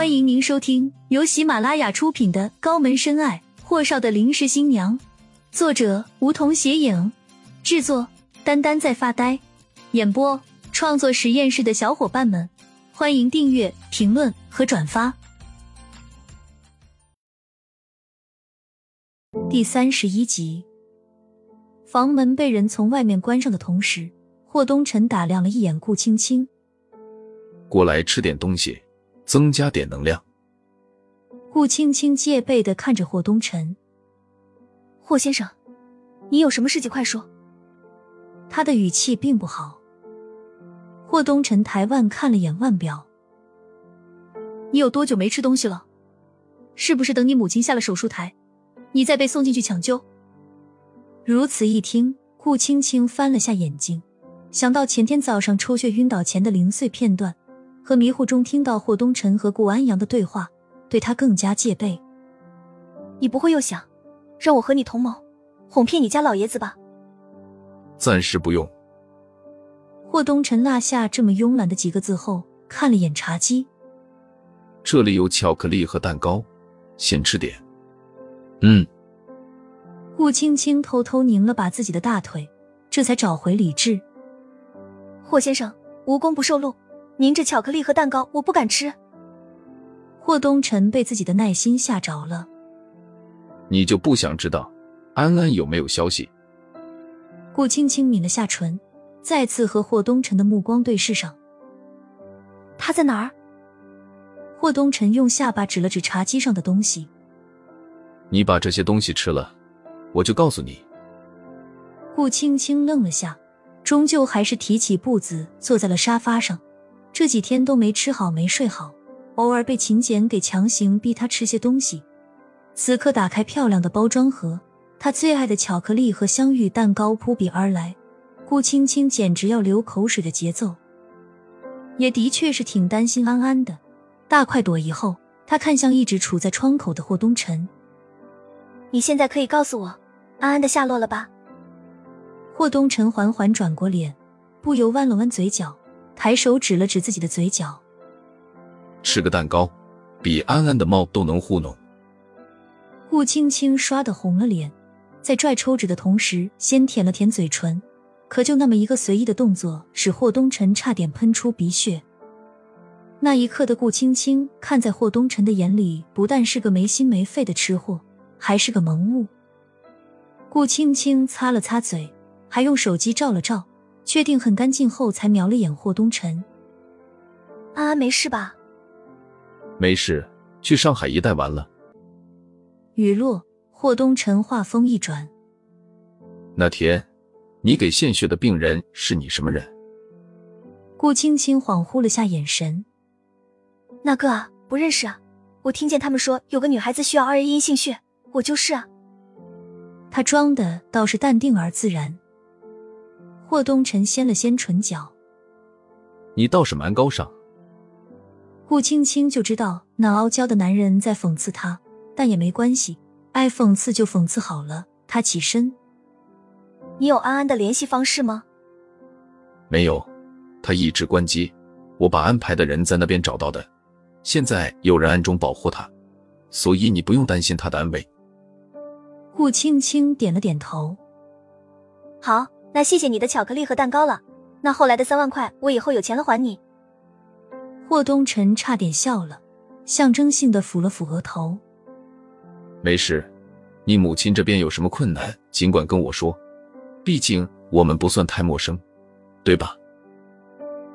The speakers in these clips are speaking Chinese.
欢迎您收听由喜马拉雅出品的《高门深爱：霍少的临时新娘》，作者梧桐斜影，制作丹丹在发呆，演播创作实验室的小伙伴们，欢迎订阅、评论和转发。第三十一集，房门被人从外面关上的同时，霍东辰打量了一眼顾青青，过来吃点东西。增加点能量。顾青青戒备的看着霍东辰，霍先生，你有什么事情快说。他的语气并不好。霍东辰抬腕看了眼腕表，你有多久没吃东西了？是不是等你母亲下了手术台，你再被送进去抢救？如此一听，顾青青翻了下眼睛，想到前天早上抽血晕倒前的零碎片段。和迷糊中听到霍东辰和顾安阳的对话，对他更加戒备。你不会又想让我和你同谋，哄骗你家老爷子吧？暂时不用。霍东辰落下这么慵懒的几个字后，看了眼茶几，这里有巧克力和蛋糕，先吃点。嗯。顾青青偷偷拧了把自己的大腿，这才找回理智。霍先生，无功不受禄。您这巧克力和蛋糕我不敢吃。霍东辰被自己的耐心吓着了。你就不想知道安安有没有消息？顾青青抿了下唇，再次和霍东辰的目光对视上。他在哪儿？霍东辰用下巴指了指茶几上的东西。你把这些东西吃了，我就告诉你。顾青青愣了下，终究还是提起步子坐在了沙发上。这几天都没吃好，没睡好，偶尔被秦简给强行逼他吃些东西。此刻打开漂亮的包装盒，他最爱的巧克力和香芋蛋糕扑鼻而来，顾青青简直要流口水的节奏。也的确是挺担心安安的。大快朵颐后，他看向一直处在窗口的霍东辰：“你现在可以告诉我安安的下落了吧？”霍东辰缓缓转过脸，不由弯了弯嘴角。抬手指了指自己的嘴角，吃个蛋糕，比安安的猫都能糊弄。顾青青刷的红了脸，在拽抽纸的同时，先舔了舔嘴唇，可就那么一个随意的动作，使霍东辰差点喷出鼻血。那一刻的顾青青，看在霍东辰的眼里，不但是个没心没肺的吃货，还是个萌物。顾青青擦了擦嘴，还用手机照了照。确定很干净后，才瞄了眼霍东辰。安安没事吧？没事，去上海一带玩了。雨落，霍东辰话锋一转：“那天，你给献血的病人是你什么人？”顾青青恍惚了下眼神：“那个啊，不认识啊。我听见他们说有个女孩子需要二 A 阴性血，我就是啊。”他装的倒是淡定而自然。霍东辰掀了掀唇角，你倒是蛮高尚。顾青青就知道那傲娇的男人在讽刺她，但也没关系，爱讽刺就讽刺好了。他起身，你有安安的联系方式吗？没有，他一直关机。我把安排的人在那边找到的，现在有人暗中保护他，所以你不用担心他的安危。顾青青点了点头，好。那谢谢你的巧克力和蛋糕了。那后来的三万块，我以后有钱了还你。霍东辰差点笑了，象征性的抚了抚额头。没事，你母亲这边有什么困难，尽管跟我说，毕竟我们不算太陌生，对吧？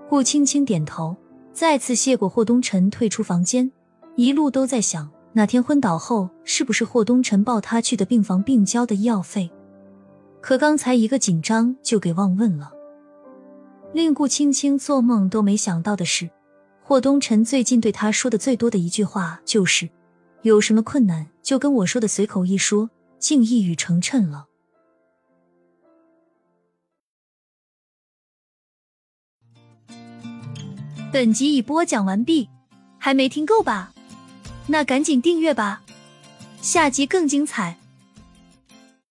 顾青青点头，再次谢过霍东辰，退出房间，一路都在想，哪天昏倒后，是不是霍东辰抱他去的病房并交的医药费。可刚才一个紧张就给忘问了。令顾青青做梦都没想到的是，霍东辰最近对他说的最多的一句话就是：“有什么困难就跟我说的。”随口一说，竟一语成谶了。本集已播讲完毕，还没听够吧？那赶紧订阅吧，下集更精彩。